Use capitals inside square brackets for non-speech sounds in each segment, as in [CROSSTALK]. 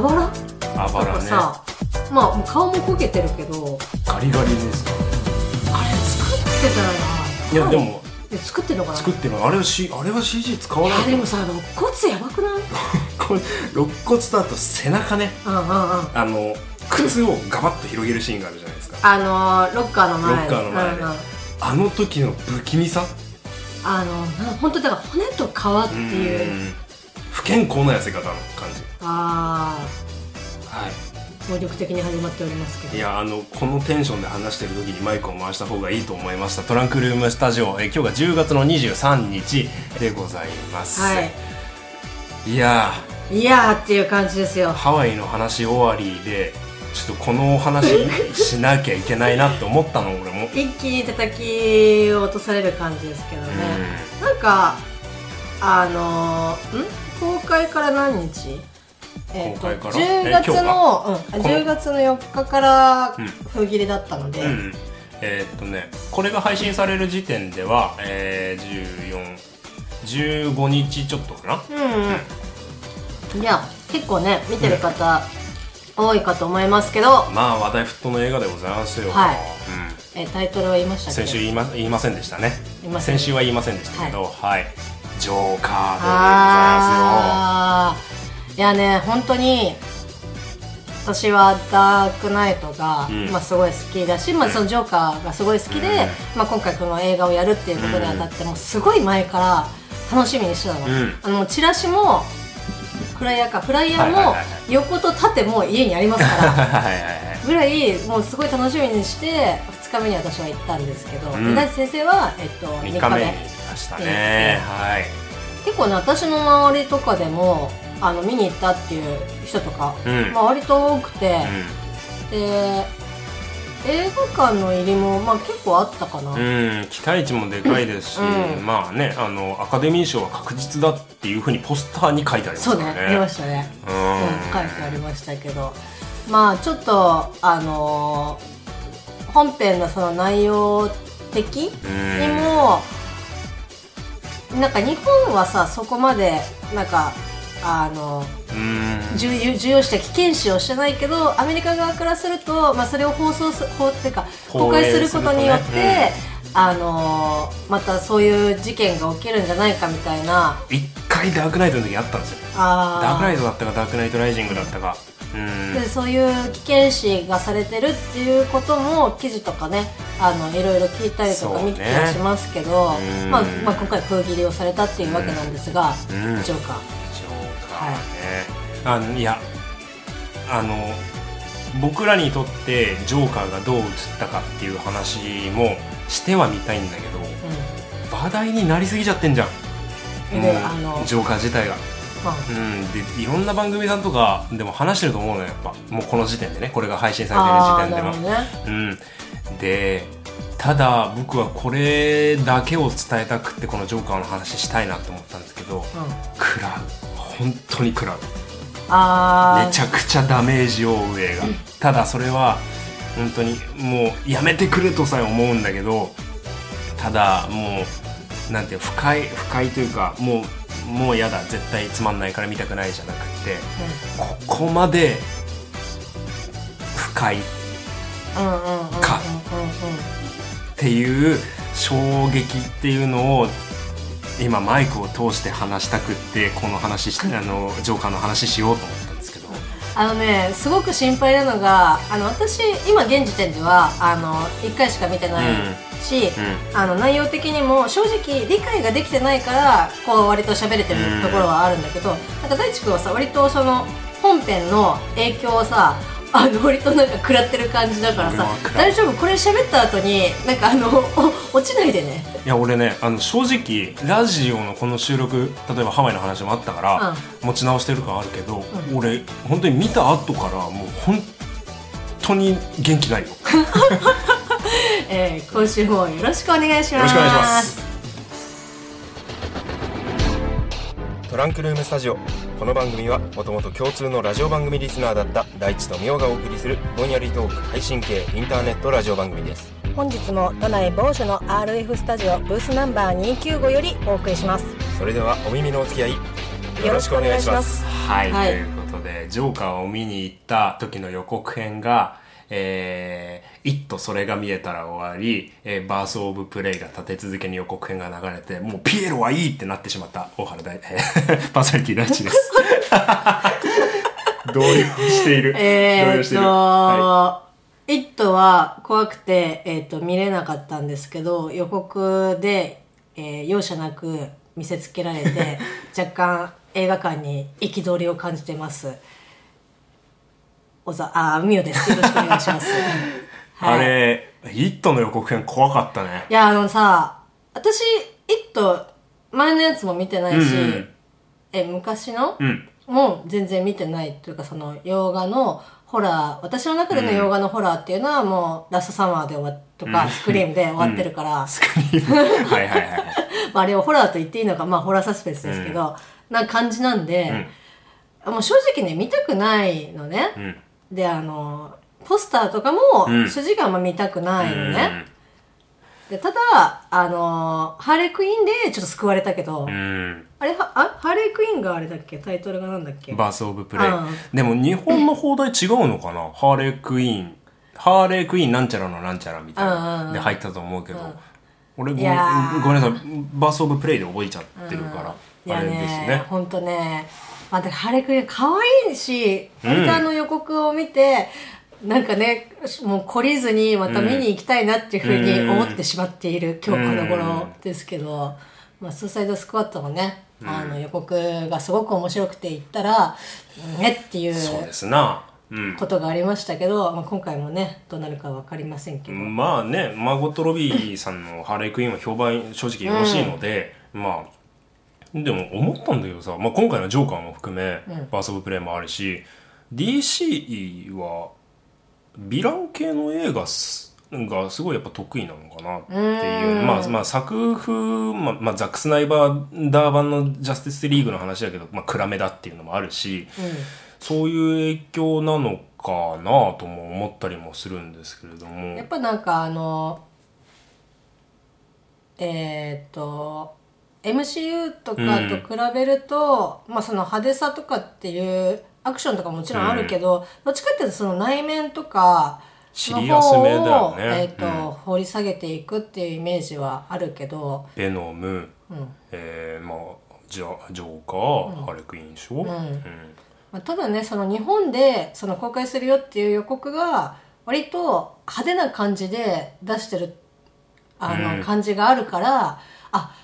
ロあばら？とあばらね。かさ、まあもう顔も焦げてるけど。ガリガリですか？あれ作ってたらな。いやでもえ作ってんのかな？作ってるのあれは、C、あれは CG 使わいない。やでもさ肋骨やばくない？肋骨とあと背中ね。うんうんうん。あの靴をガバッと広げるシーンがあるじゃないですか。あのーロッカーの前。ロッカーの前で。うんうん。あの時の不気味さ？あのな本当だから骨と皮っていう健康な痩せ方の感じ。あはあ暴力的に始まっておりますけど。いいやあのこのテンションで話してる時にマイクを回した方がいいと思いました。トランクルームスタジオ。え今日が10月の23日でございます、はい。いや。いやーっていう感じですよ。ーハワイの話終わりでちょっとこのお話しなきゃいけないなって思ったの俺も。一気に叩き落とされる感じですけどね、なんかあのーん？公開から何日？えーと公開から？10え月の、うん、この？10月の4日からうん。封切りだったので、うん、うん。えーっとねこれが配信される時点では、えー、1415日ちょっとかな？うん、いや結構ね見てる方、多いかと思いますけど、まあ話題沸騰の映画でございますよ、はい。うん。えータイトルは言いました先週言いま言いませんでしたね。先週は言いませんでしたけどはい、ジョーカーでございまあーいやね本当に私はダークナイトが、うん。まあ、すごい好きだし、まあ、そのジョーカーがすごい好きで、まあ、今回この映画をやるっていうことにあたってもうすごい前から楽しみにしてたの,、うん。あのチラシもフライヤーかフライヤーも横と縦も家にありますから。[LAUGHS] ぐらいもうすごい楽しみにして2日目に私は行ったんですけど、うん。先生は、えっと、3 3日日目したね、はい。結構ね私の周りとかでもあの見に行ったっていう人とか、うん。まあ、割と多くて、うで映画館の入りも、まあ、結構あったかな、ん、うん、期待値もでかいですし、うん。まあねあのアカデミー賞は確実だっていうふうにポスターに書いてありますそうからね。ね見ましたね、ううんん、書いてありましたけど。まあちょっとあのー本編のその内容的うん。にも、なんか日本はさそこまでなんかあのうん。重要重要視して危険視をしてないけどアメリカ側からすると、まあ、それを放送す放っていうか公開することによって、するとねあのーまたそういう事件が起きるんじゃないかみたいな。一回ダークナイトの時あったんですよ。ダークナイトだったかダークナイトライジングだったか。うんでそういう危険視がされてるっていうことも記事とかねあのいろいろ聞いたりとか見たりはしますけど、うん。まあまあ、今回封切りをされたっていうわけなんですが、うん。ジョーカージョーカーね、あのいやあの僕らにとってジョーカーがどう映ったかっていう話もしてはみたいんだけど話題になりすぎちゃってんじゃん。うん、あのうジョーカー自体がうん。でいろんな番組さんとかでも話してると思うのよやっぱ。もうこの時点でねこれが配信されてる時点でも。なるほどね。うん、でただ僕はこれだけを伝えたくってこのジョーカーの話したいなと思ったんですけどうん、食らう。本当に食らう。あー。めちゃくちゃダメージを負う映画。ただそれは本当にもうやめてくれとさえ思うんだけどただもうなんていう不快不快というかもうもうやだ絶対つまんないから見たくないじゃなくてここまで不快っうんうんうんうんうんうんうん。かていう衝撃っていうのを今マイクを通して話したくってこの話しあのジョーカーの話しようと思ったんですけど。あのねすごく心配なのがあの私今現時点ではあの1回しか見てないし、あの内容的にも正直理解ができてないからこう割と喋れてるところはあるんだけど、なんか大地君はさ割とその本編の影響をさあの割となんか食らってる感じだからさ大丈夫？これ喋った後になんかあのお [LAUGHS] 落ちないでね。いや俺ねあの正直ラジオのこの収録例えばハワイの話もあったから、持ち直してる感あるけど、うん。俺本当に見た後からもう本当に元気ないよ [LAUGHS] えー今週もよろしくお願いします。よろしくお願いします。トランクルームスタジオ。この番組はもともと共通のラジオ番組リスナーだった大地とみおがお送りするぼんやりトーク配信系インターネットラジオ番組です。本日も都内某所の RF スタジオブースナンバー295よりお送りします。それではお耳のお付き合いよろしくお願いします。はい、はい。ということでジョーカーを見に行った時の予告編がえー、イットそれが見えたら終わり、えーバースオブプレイが立て続けに予告編が流れて、もうピエロはいいってなってしまった大原大、えー [LAUGHS] パーソナリティ大地です。[LAUGHS] 動揺している。動えーっと、揺していイットは怖くて、えーっと、見れなかったんですけど、予告で、えー容赦なく見せつけられて、[LAUGHS] 若干映画館に憤りを感じてます。おざ、あ、みおです。よろしくお願いします。い、はいあれ、イットの予告編怖かったね。いや、あのさ、私、イット、前のやつも見てないし、うんうんえ、昔の、うん。もう全然見てないというか、その、洋画のホラー、私の中での洋画のホラーっていうのはもう、ラストサマーで終わっとか、スクリームで終わってるから、スクリーム。[LAUGHS] はいはいはいはい。まあ、あれをホラーと言っていいのか、まあ、ホラーサスペンスですけど、な感じなんで、もう正直ね、見たくないのね。うん。で、あの、ポスターとかも、うん。筋があんま見たくないのね。うん。でただ、あのーハーレークイーンでちょっと救われたけど、うん。あれはあハーレークイーンがあれだっけ？タイトルがなんだっけ？バースオブプレイ。うん。でも日本の放題違うのかな？ハーレークイーン。ハーレークイーンなんちゃらのなんちゃらみたいな。で入ったと思うけど、俺ごめんなさい、バースオブプレイで覚えちゃってるから、あれですね。ね。ほんとね、まあ、でハーレークイーン可愛いし、割とあの予告を見て、なんかね、もう懲りずにまた見に行きたいなっていうふうに思ってしまっている今日この頃ですけど、まあ、スーサイドスクワットもね、あの予告がすごく面白くて行ったら、ねっていうそうですな。うん。ことがありましたけど、まあ、今回もね、どうなるかわかりませんけど。まあね、マーゴット・ロビーさんのハーレークイーンは評判正直よろしいので、まあ、でも思ったんだけどさ、まあ、今回のジョーカーも含め、バース・オブ・プレイもあるし DC はヴィラン系の映画すがすごいやっぱ得意なのかなっていう。まあ、まあ、作風、まあまあ、ザック・スナイバーダー版のジャスティスリーグの話だけど、まあ、暗めだっていうのもあるし、そういう影響なのかなとも思ったりもするんですけれども。やっぱなんかあのえっ、と MCU とかと比べると、まあその派手さとかっていうアクションとかもちろんあるけど、どっちかっていうとその内面とかシリアスめだよね。えっ、と、うん。掘り下げていくっていうイメージはあるけど、ベノム、えーまあジャジョーカー、ハレクイーンでしょ、うん。まあ、ただねその日本でその公開するよっていう予告が割と派手な感じで出してるあの、感じがあるからあ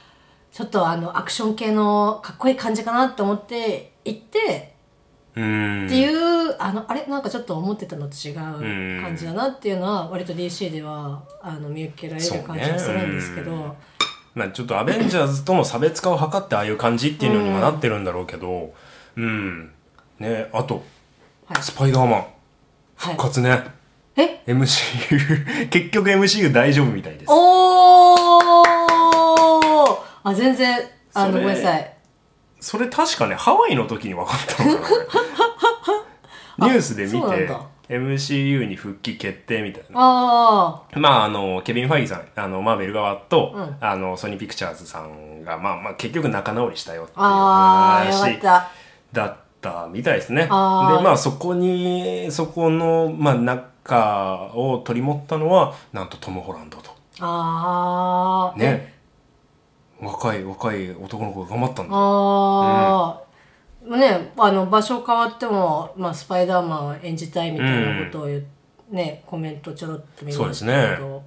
ちょっとあのアクション系のかっこいい感じかなと思って行ってうん。っていう、あのあれなんかちょっと思ってたのと違う感じだなっていうのは割と DC ではあの見受けられる感じがするんですけど、[LAUGHS] まあ、ちょっとアベンジャーズとの差別化を図ってああいう感じっていうのにもなってるんだろうけどうん、ねあと、はい。スパイダーマン。はい。復活ね、え？MCU [LAUGHS] 結局 MCU 大丈夫みたいです。おーあ全然あのごめんなさい。それ確かねハワイの時に分かったのかな俺。[LAUGHS] [LAUGHS] ニュースで見て MCU に復帰決定みたいな。あまあ、あの、ケビン・ファイギーさん、あの、マーベル側と、うん。あの、ソニー・ピクチャーズさんが、まあまあ、結局仲直りしたよっていう話だったみたいですね。で、まあ、そこに、そこの、まあ、仲を取り持ったのは、なんとトム・ホランドと。ああね。若い、若い男の子が頑張ったんだよ。ああ、ねあの場所変わっても、まあ、スパイダーマンを演じたいみたいなことを言う、ねコメントちょろっと見ましたけど。そう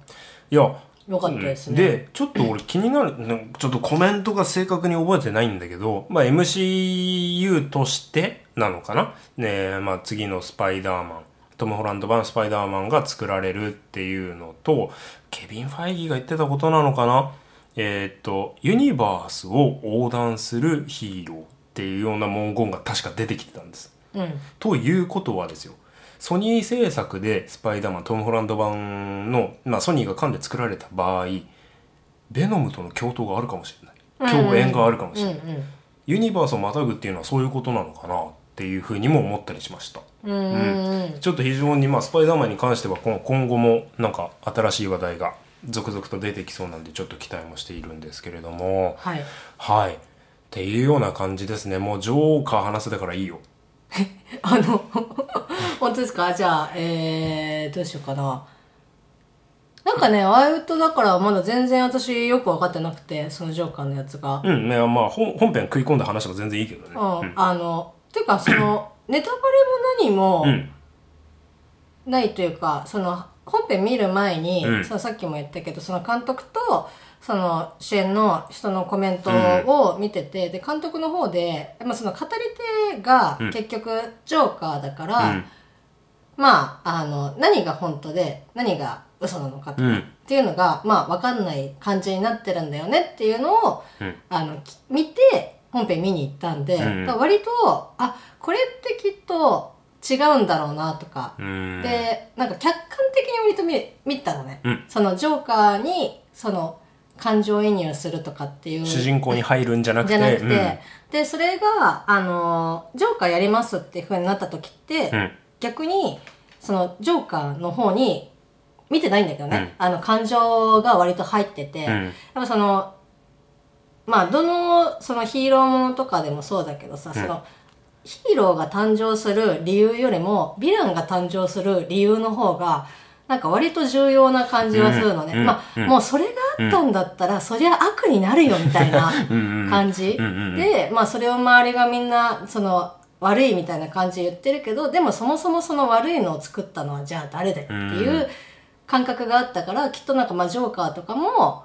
いや、よかったですね、で、ちょっと俺気になる、ちょっとコメントが正確に覚えてないんだけど、まあ MCU としてなのかな？ねまあ次のスパイダーマン、トム・ホランド版スパイダーマンが作られるっていうのと、ケビン・ファイギーが言ってたことなのかな？えーっと、ユニバースを横断するヒーローっていうような文言が確か出てきてたんです。うん。ということはですよ。ソニー制作でスパイダーマントム・ホランド版の、まあ、ソニーが噛んで作られた場合ベノムとの共闘があるかもしれない。共演があるかもしれない、ユニバースをまたぐっていうのはそういうことなのかなっていうふうにも思ったりしました。うんうんうん。ちょっと非常に、まあ、スパイダーマンに関しては今今後もなんか新しい話題が続々と出てきそうなんでちょっと期待もしているんですけれどもはいはいていうような感じですね。もうジョーカー話せたからいいよ。あの、[LAUGHS] 本当ですか？じゃあ、えー、どうしようかな。なんかね、アウトだからまだ全然私よく分かってなくて、そのジョーカーのやつが。うん、ね、まあ本本編食い込んだ話が全然いいけどね。うん。あの、ていうかその、ネタバレも何もうん。ないというか、その、本編見る前に、うん。そのさっきも言ったけど、その監督と、その主演の人のコメントを見てて、で、監督の方で、まあその語り手がうん。結局ジョーカーだから、うん。まあ、あの、何が本当で、何が嘘なのかっていうのが、まあ、わかんない感じになってるんだよねっていうのを、うん。あの、き見て、本編見に行ったんで、割と、あ、これってきっと違うんだろうなとか、うん。で、なんか客観的に割と見見たのね。うんそのジョーカーに、その、感情移入するとかっていう。主人公に入るんじゃなくて。じゃなくて、で、それが、あの、ジョーカーやりますっていう風になった時って、うん。うん。逆にそのジョーカーの方に見てないんだけどね、うんあの感情が割と入ってて、うんやっぱそのまあどのそのヒーローものとかでもそうだけどさ、そのヒーローが誕生する理由よりもヴィランが誕生する理由の方がなんか割と重要な感じはするのね、うん。まあ、うん。もうそれがあったんだったら、そりゃ悪になるよみたいな感じ、で、まあそれを周りがみんな、その、悪いみたいな感じで言ってるけど、でもそもそもその悪いのを作ったのはじゃあ誰だよっていう感覚があったから、きっとなんかまあジョーカーとかも、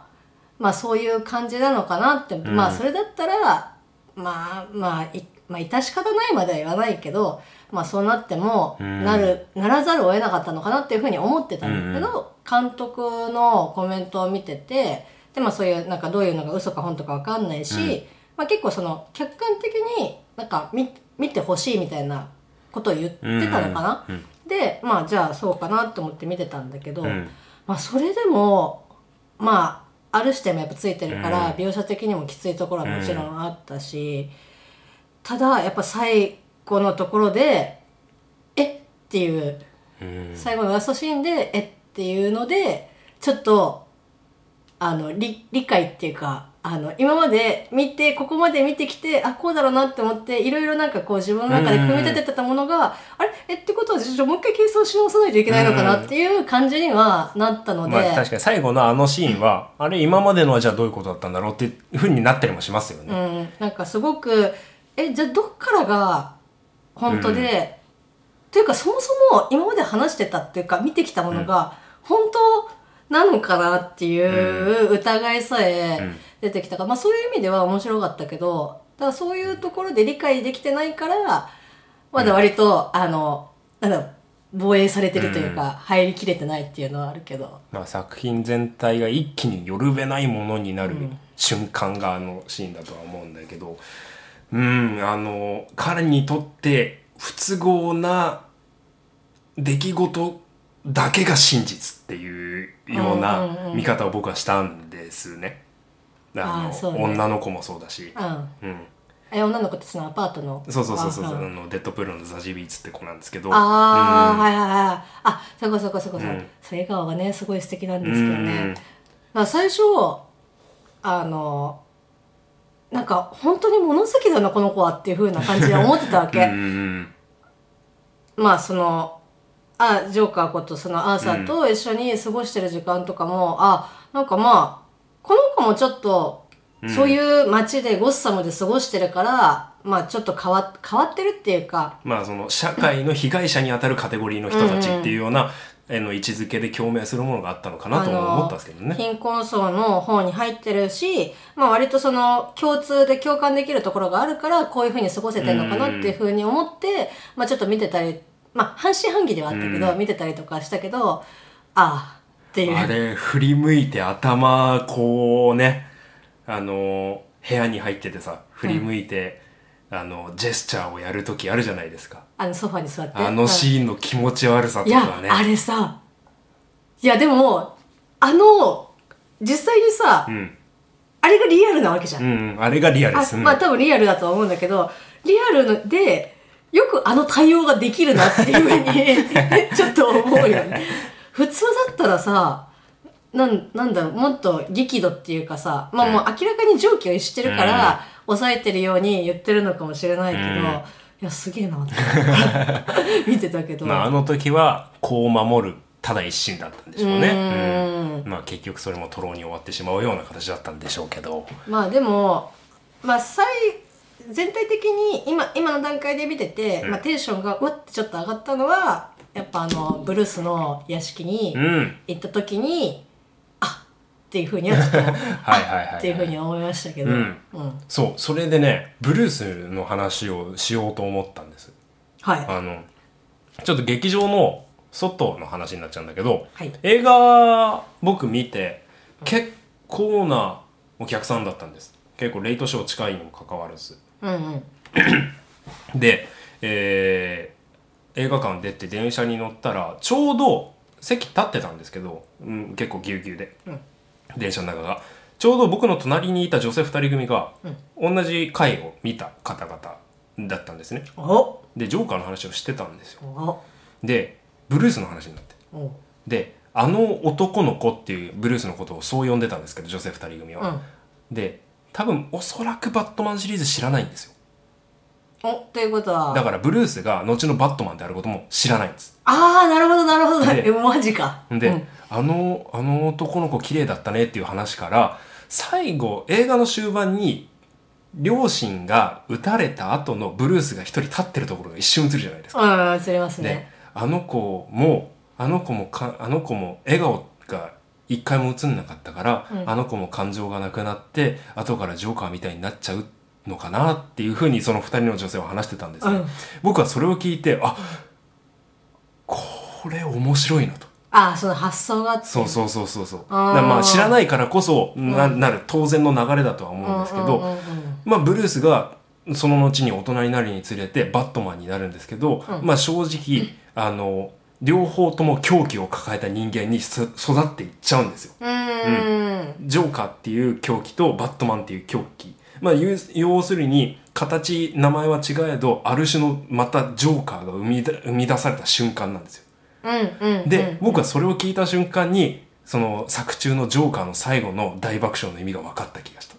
まあそういう感じなのかなって、まあそれだったら、まあまあ、いまあ致し方ないまでは言わないけど、まあそうなっても、ん。なる、ならざるを得なかったのかなっていうふうに思ってたんだけど、監督のコメントを見てて、で、まあそういう、なんかどういうのが嘘か本とかわかんないし、まあ結構その、客観的になんか見、見てほしいみたいなことを言ってたのかな、うんうんで、まあじゃあそうかなと思って見てたんだけど、ん。まあそれでも、まあ、ある視点もやっぱついてるから、うん。描写的にもきついところはもちろんあったし、ただやっぱ最後のところで、え？っていう、うん。最後のラストシーンで、え？っていうので、ちょっと、あの、理、理解っていうか、あの、今まで見て、ここまで見てきて、あ、こうだろうなって思って、いろいろなんかこう自分の中で組み立ててたものが、あれ？え、ってことは、ちょもう一回計算し直さないといけないのかなっていう感じにはなったので、まあ確かに最後のあのシーンは、あれ？今までのはじゃあどういうことだったんだろうっていう風になったりもしますよね。うん、なんかすごく、え、じゃあどっからが本当で、というかそもそも今まで話してたっていうか見てきたものが本当なのかなっていう疑いさえ出てきたから、まあそういう意味では面白かったけど、だからそういうところで理解できてないから、まだ割と、あの、なんだろう、防衛されてるというか、入りきれてないっていうのはあるけど。まあ作品全体が一気によるべないものになる瞬間があのシーンだとは思うんだけど、うん、あの、彼にとって不都合な出来事だけが真実っていうような見方を僕はしたんですね。あのね女の子もそうだし。うん。うん。え、女の子ってそのアパートの？そうそうそうそう、ああのデッドプールのザジビーツって子なんですけど。ああ、うんはいはいはい。あ、そこそこそこそこ。うんそう笑顔がね、すごい素敵なんですけどね。うん最初、あの、なんか本当に物好きだな、この子はっていう風な感じで思ってたわうんけ。うん。まあその、あ、ジョーカーことそのアーサーと一緒に過ごしてる時間とかも、あ、なんかまあ、この子もちょっと、そういう街でゴッサムで過ごしてるから、まあちょっと変わ変わってるっていうか、まあその社会の被害者にあたるカテゴリーの人たちっていうような、あの位置づけで共鳴するものがあったのかなとも思ったんですけどね。貧困層の方に入ってるし、まあ割とその共通で共感できるところがあるから、こういう風に過ごせてるのかなっていう風に思って、まあちょっと見てたり、まあ半信半疑ではあったけど、見てたりとかしたけど、ああ、っていう。あれ振り向いて頭こうねあの部屋に入っててさ振り向いて、あのジェスチャーをやる時あるじゃないですか。あのソファに座って。あのシーンの気持ち悪さとか、ね。あれさ、いやでも、あの、実際にさ、うん、あれがリアルなわけじゃん。うん、あれがリアルです。あまあ多分リアルだとは思うんだけど、リアルで、よくあの対応ができるなっていうふうに、[LAUGHS] ちょっと思うよね。普通だったらさ、なん、なんだろう、もっと激怒っていうかさ、まあもう明らかに常軌を逸してるから、抑えてるように言ってるのかもしれないけど、うん。いやすげえなって [LAUGHS] 見てたけど、まあ、あの時はこう守るただ一心だったんでしょうね。うん。うん。まあ結局それも徒労に終わってしまうような形だったんでしょうけど。まあでもまあ最全体的に今今の段階で見てて、うん。まあ、テンションがうわってちょっと上がったのはやっぱあのブルースの屋敷にうん。行った時に、あっていうふうにはちょっと [LAUGHS] はいはいはいはい。っていうふうには思いましたけど、うん。うん。そうそれでねブルースの話をしようと思ったんです。はい。あのちょっと劇場の外の話になっちゃうんだけどはい。映画僕見て結構なお客さんだったんです。結構レイトショー近いにもかかわらず。うんうん。[CLEARS THROAT] で、えー映画館出て電車に乗ったらちょうど席立ってたんですけど、うん、結構ぎゅうぎゅうで、うん電車の中が。ちょうど僕の隣にいた女性2人組が、同じ回を見た方々だったんですね。お。でジョーカーの話をしてたんですよ。お。でブルースの話になって。お。であの男の子っていうブルースのことをそう呼んでたんですけど女性2人組は、うん。で多分おそらくバットマンシリーズ知らないんですよおということは。だからブルースが後のバットマンであることも知らないんです。ああなるほどなるほど。でえマジか。で、うん。あのあの男の子綺麗だったねっていう話から最後映画の終盤に両親が撃たれた後のブルースが一人立ってるところが一瞬映るじゃないですか。うん映りますでねあの子もあの子もかあの子も笑顔が一回も映んなかったから、うん。あの子も感情がなくなって後からジョーカーみたいになっちゃうのかなっていうふうにその二人の女性は話してたんですよ、うん。僕はそれを聞いてあこれ面白いなと。ああその発想がそうそうそうそうそう。まあ知らないからこそな,、なる当然の流れだとは思うんですけど、うんうんうんうん。まあブルースがその後に大人になるにつれてバットマンになるんですけど、うん。まあ正直あの両方とも狂気を抱えた人間にす育っていっちゃうんですよ。うーん。ジョーカーっていう狂気とバットマンっていう狂気。まあ要要するに形名前は違えどある種のまたジョーカーが生み出生み出された瞬間なんですよ。うんうんで、僕はそれを聞いた瞬間にその作中のジョーカーの最後の大爆笑の意味が分かった気がした。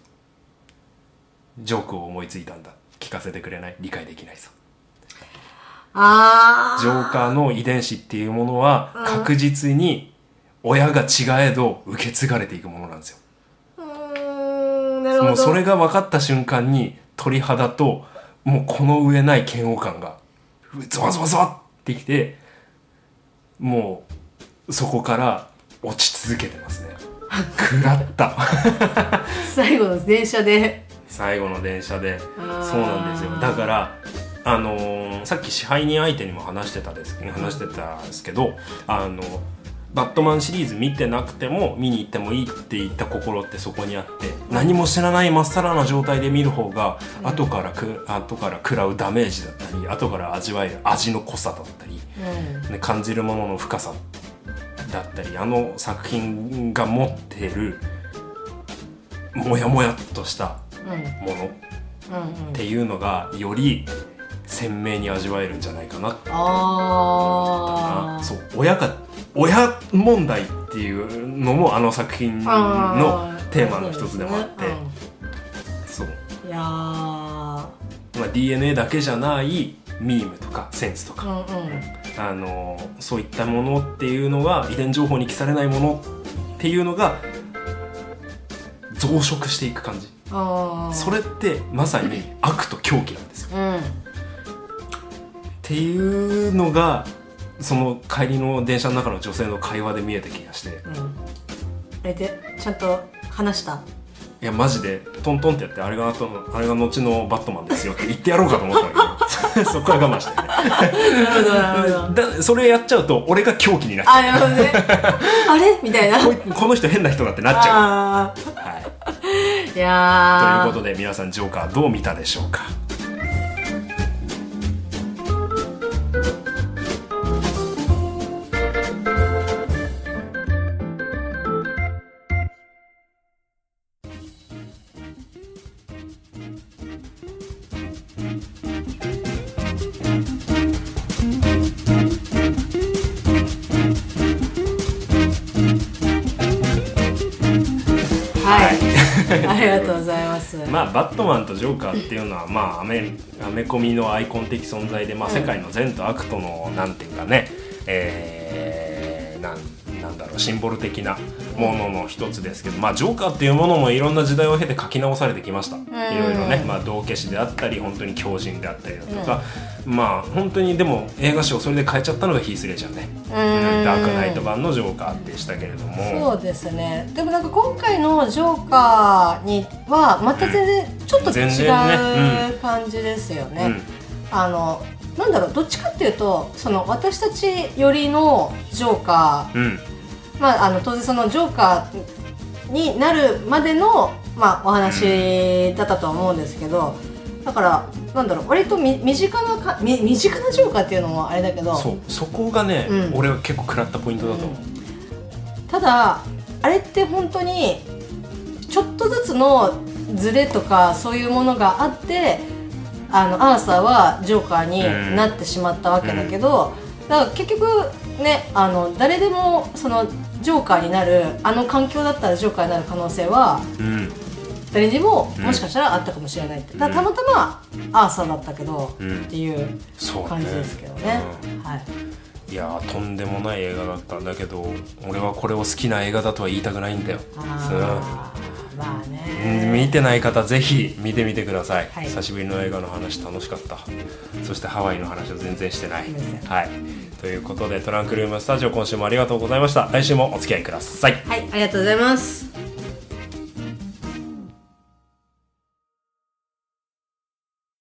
ジョークを思いついたんだ。聞かせてくれない。理解できないさ。ああジョーカーの遺伝子っていうものは確実に親が違えど受け継がれていくものなんですようーんなるほどもうそれが分かった瞬間に鳥肌ともうこの上ない嫌悪感がゾワゾワゾワってきてもうそこから落ち続けてますね。食らった。[LAUGHS] 最後の電車で。最後の電車で。そうなんですよ。だからあのーさっき支配人相手にも話してたです話してたんですけどあのバットマンシリーズ見てなくても見に行ってもいいって言った心ってそこにあって何も知らないまっさらな状態で見る方が後からく後から食らうダメージだったり後から味わえる味の濃さだったりうん。ね感じるものの深さだったりあの作品が持っているモヤモヤっとしたうん。ものっうんうん。ていうのがより鮮明に味わえるんじゃないかなってああそう親が親問題っていうのもあの作品のテーマの一つでもあって。そう、いやー。まあ、DNA だけじゃないミームとかセンスとか、うんうん。あのそういったものっていうのが遺伝情報に記されないものっていうのが増殖していく感じ。それってまさに悪と狂気なんですよ。うん。っていうのがその帰りの電車の中の女性の会話で見えた気がして。うん。えでちゃんと話した？いやマジでトントンってやってあれが後のあれが後のバットマンですよって言ってやろうかと思ったんだけどそこは我慢してね。なるほどだそれやっちゃうと俺が狂気になっちゃあなるほどね。[LAUGHS] あれ？みたいな。うこの人変な人だってなっちゃあう、はい、ーいとやー。いうことで皆さんジョーカーどう見たでしょうか？りがとうございます。まあバットマンとジョーカーっていうのはまあアメアメコミのアイコン的存在で、まあ、世界の善と悪とのなんていうかね、えー、なんなんだろうシンボル的なものの一つですけど、まあ、ジョーカーっていうものもいろんな時代を経て書き直されてきました、いろいろね、まあ、道化師であったり本当に狂人であったりだとか、まあ本当にでも映画史をそれで変えちゃったのがヒース・レイジャーね、うん。ダークナイト版のジョーカーでしたけれども。そうですね。でもなんか今回のジョーカーにはまた全然ちょっと違う感じですよね。うんあのなんだろうどっちかっていうとその私たちよりのジョーカー、うんまあ、あの当然そのジョーカーになるまでの、まあ、お話だったとは思うんですけどだからなんだろう割とみ身近なかみ身近なジョーカーっていうのもあれだけどそうそこがね、うん、俺は結構食らったポイントだと思う、うん、ただあれって本当にちょっとずつのズレとかそういうものがあってあのアーサーはジョーカーになってしまったわけだけど、うん、だから結局ねあの誰でもそのジョーカーになるあの環境だったらジョーカーになる可能性は、うん、誰にももしかしたらあったかもしれないって、うん、たまたまアーサーだったけど、うん、っていう感じですけどね。ねはい。いやとんでもない映画だったんだけど俺はこれを好きな映画だとは言いたくないんだよ。まあね。見てない方ぜひ見てみてください、はい、久しぶりの映画の話楽しかった。そしてハワイの話は全然してない。はい。ということでトランクルームスタジオ今週もありがとうございました。来週もお付き合いください。はいありがとうございます